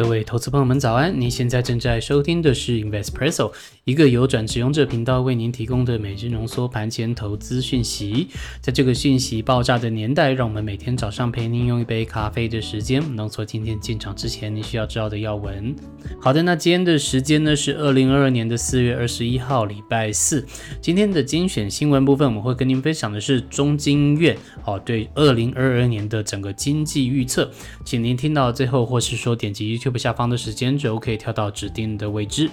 各位投资朋友们，早安！您现在正在收听的是 Investpresso，一个由转职用者频道为您提供的每日浓缩盘前投资讯息。在这个讯息爆炸的年代，让我们每天早上陪您用一杯咖啡的时间，浓缩今天进场之前您需要知道的要闻。好的，那今天的时间呢是二零二二年的四月二十一号，礼拜四。今天的精选新闻部分，我们会跟您分享的是中经院哦对二零二二年的整个经济预测，请您听到最后，或是说点击。优下方的时间轴可以跳到指定的位置。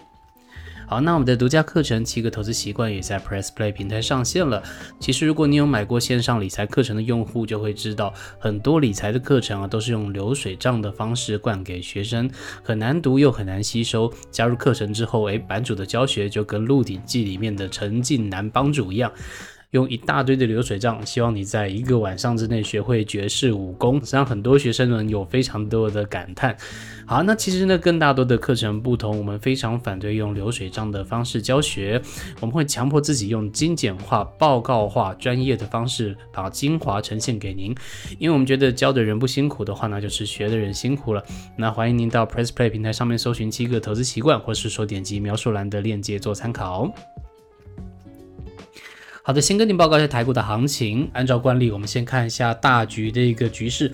好，那我们的独家课程《七个投资习惯》也在 Press Play 平台上线了。其实，如果你有买过线上理财课程的用户，就会知道很多理财的课程啊，都是用流水账的方式灌给学生，很难读又很难吸收。加入课程之后，诶，版主的教学就跟《鹿鼎记》里面的陈近南帮主一样。用一大堆的流水账，希望你在一个晚上之内学会绝世武功，让很多学生们有非常多的感叹。好，那其实呢，跟大多的课程不同，我们非常反对用流水账的方式教学，我们会强迫自己用精简化、报告化、专业的方式把精华呈现给您，因为我们觉得教的人不辛苦的话，那就是学的人辛苦了。那欢迎您到 Press Play 平台上面搜寻七个投资习惯，或是说点击描述栏的链接做参考。好的，先跟您报告一下台股的行情。按照惯例，我们先看一下大局的一个局势。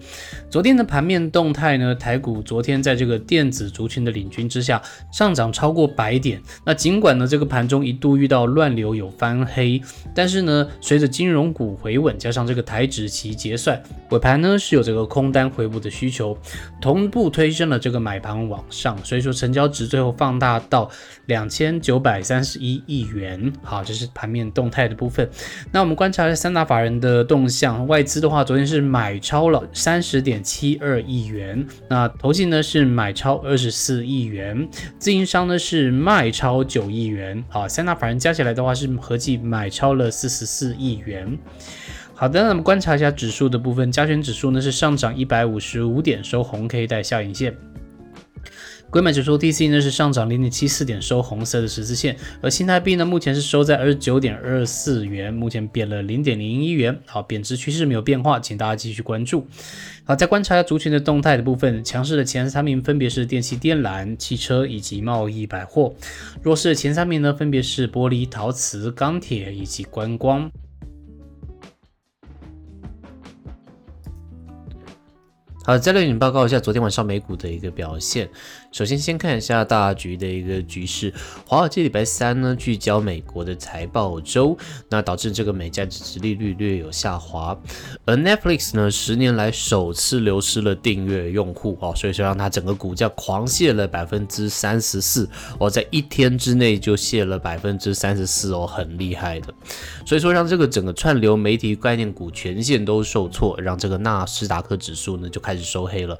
昨天的盘面动态呢，台股昨天在这个电子族群的领军之下，上涨超过百点。那尽管呢，这个盘中一度遇到乱流有翻黑，但是呢，随着金融股回稳，加上这个台指期结算，尾盘呢是有这个空单回补的需求，同步推升了这个买盘往上，所以说成交值最后放大到两千九百三十一亿元。好，这是盘面动态的部分。那我们观察一下三大法人的动向，外资的话，昨天是买超了三十点七二亿元，那投信呢是买超二十四亿元，自营商呢是卖超九亿元，好，三大法人加起来的话是合计买超了四十四亿元。好的，那我们观察一下指数的部分，加权指数呢是上涨一百五十五点，收红 K 带下影线。硅买指数 DC 呢是上涨零点七四点，收红色的十字线，而新台币呢目前是收在二十九点二四元，目前贬了零点零一元。好，贬值趋势没有变化，请大家继续关注。好，再观察下族群的动态的部分，强势的前三名分别是电器电缆、汽车以及贸易百货，弱势的前三名呢分别是玻璃、陶瓷、钢铁以及观光。好，再来给你报告一下昨天晚上美股的一个表现。首先，先看一下大局的一个局势。华尔街礼拜三呢聚焦美国的财报周，那导致这个美债殖利率略有下滑。而 Netflix 呢十年来首次流失了订阅用户哦，所以说让它整个股价狂泻了百分之三十四哦，在一天之内就泻了百分之三十四哦，很厉害的。所以说让这个整个串流媒体概念股全线都受挫，让这个纳斯达克指数呢就开开始收黑了。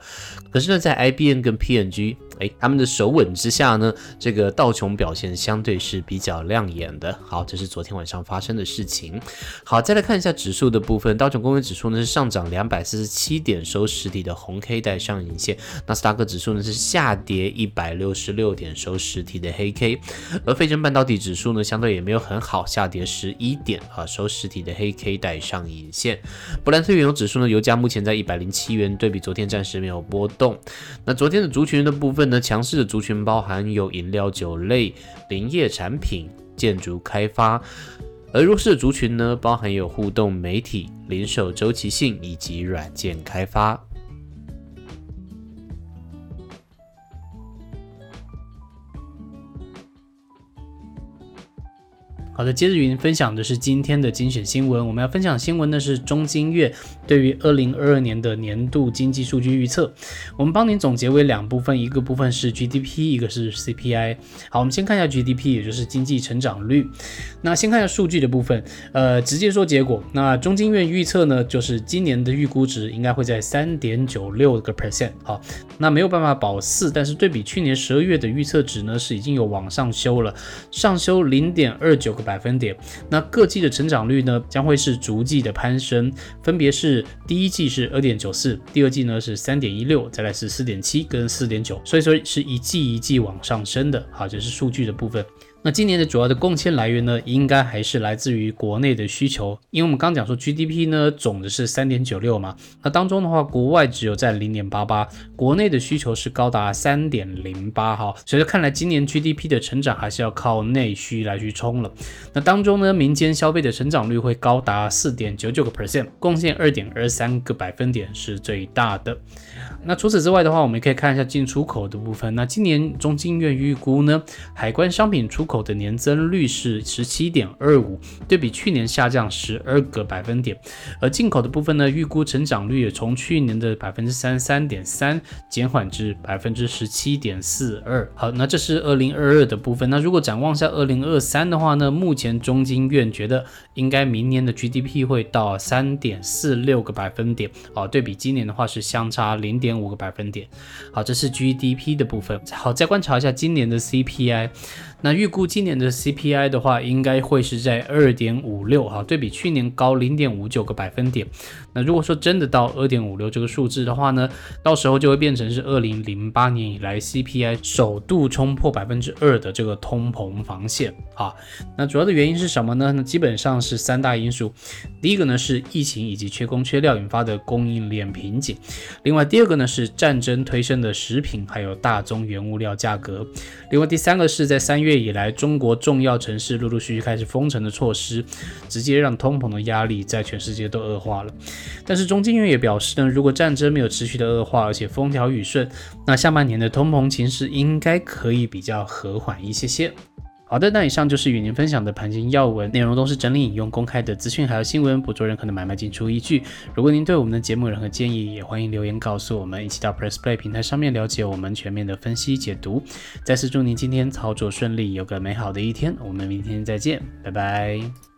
可是呢，在 IBN 跟 PNG 哎，他们的手稳之下呢，这个道琼表现相对是比较亮眼的。好，这是昨天晚上发生的事情。好，再来看一下指数的部分，道琼工业指数呢是上涨两百四十七点，收实体的红 K 带上影线。纳斯达克指数呢是下跌一百六十六点，收实体的黑 K。而费城半导体指数呢相对也没有很好，下跌十一点啊，收实体的黑 K 带上影线。布兰特原油指数呢，油价目前在一百零七元，对比昨天暂时没有波动。那昨天的族群的部分。呢，强势的族群包含有饮料、酒类、林业产品、建筑开发；而弱势的族群呢，包含有互动媒体、零售周期性以及软件开发。好的，接着与您分享的是今天的精选新闻。我们要分享新闻呢是中金月对于二零二二年的年度经济数据预测。我们帮您总结为两部分，一个部分是 GDP，一个是 CPI。好，我们先看一下 GDP，也就是经济成长率。那先看一下数据的部分，呃，直接说结果。那中金院预测呢，就是今年的预估值应该会在三点九六个 percent。好，那没有办法保四，但是对比去年十二月的预测值呢，是已经有往上修了，上修零点二九个。百分点，那各季的成长率呢，将会是逐季的攀升，分别是第一季是二点九四，第二季呢是三点一六，再来是四点七跟四点九，所以说是一季一季往上升的。好，这是数据的部分。那今年的主要的贡献来源呢，应该还是来自于国内的需求，因为我们刚讲说 GDP 呢总的是三点九六嘛，那当中的话，国外只有在零点八八，国内的需求是高达三点零八哈，所以看来今年 GDP 的成长还是要靠内需来去冲了。那当中呢，民间消费的成长率会高达四点九九个 percent，贡献二点二三个百分点是最大的。那除此之外的话，我们也可以看一下进出口的部分。那今年中经院预估呢，海关商品出口口的年增率是十七点二五，对比去年下降十二个百分点。而进口的部分呢，预估成长率也从去年的百分之三十三点三减缓至百分之十七点四二。好，那这是二零二二的部分。那如果展望下二零二三的话呢，目前中经院觉得应该明年的 GDP 会到三点四六个百分点。哦，对比今年的话是相差零点五个百分点。好，这是 GDP 的部分。好，再观察一下今年的 CPI。那预估今年的 CPI 的话，应该会是在二点五六哈，对比去年高零点五九个百分点。那如果说真的到二点五六这个数字的话呢，到时候就会变成是二零零八年以来 CPI 首度冲破百分之二的这个通膨防线啊。那主要的原因是什么呢？那基本上是三大因素。第一个呢是疫情以及缺工缺料引发的供应链瓶颈，另外第二个呢是战争推升的食品还有大宗原物料价格，另外第三个是在三月。月以来，中国重要城市陆陆续续开始封城的措施，直接让通膨的压力在全世界都恶化了。但是中金院也表示呢，如果战争没有持续的恶化，而且风调雨顺，那下半年的通膨情势应该可以比较和缓一些些。好的，那以上就是与您分享的盘金要闻，内容都是整理引用公开的资讯还有新闻，不做任何的买卖进出依据。如果您对我们的节目有任何建议，也欢迎留言告诉我们，一起到 Press Play 平台上面了解我们全面的分析解读。再次祝您今天操作顺利，有个美好的一天，我们明天再见，拜拜。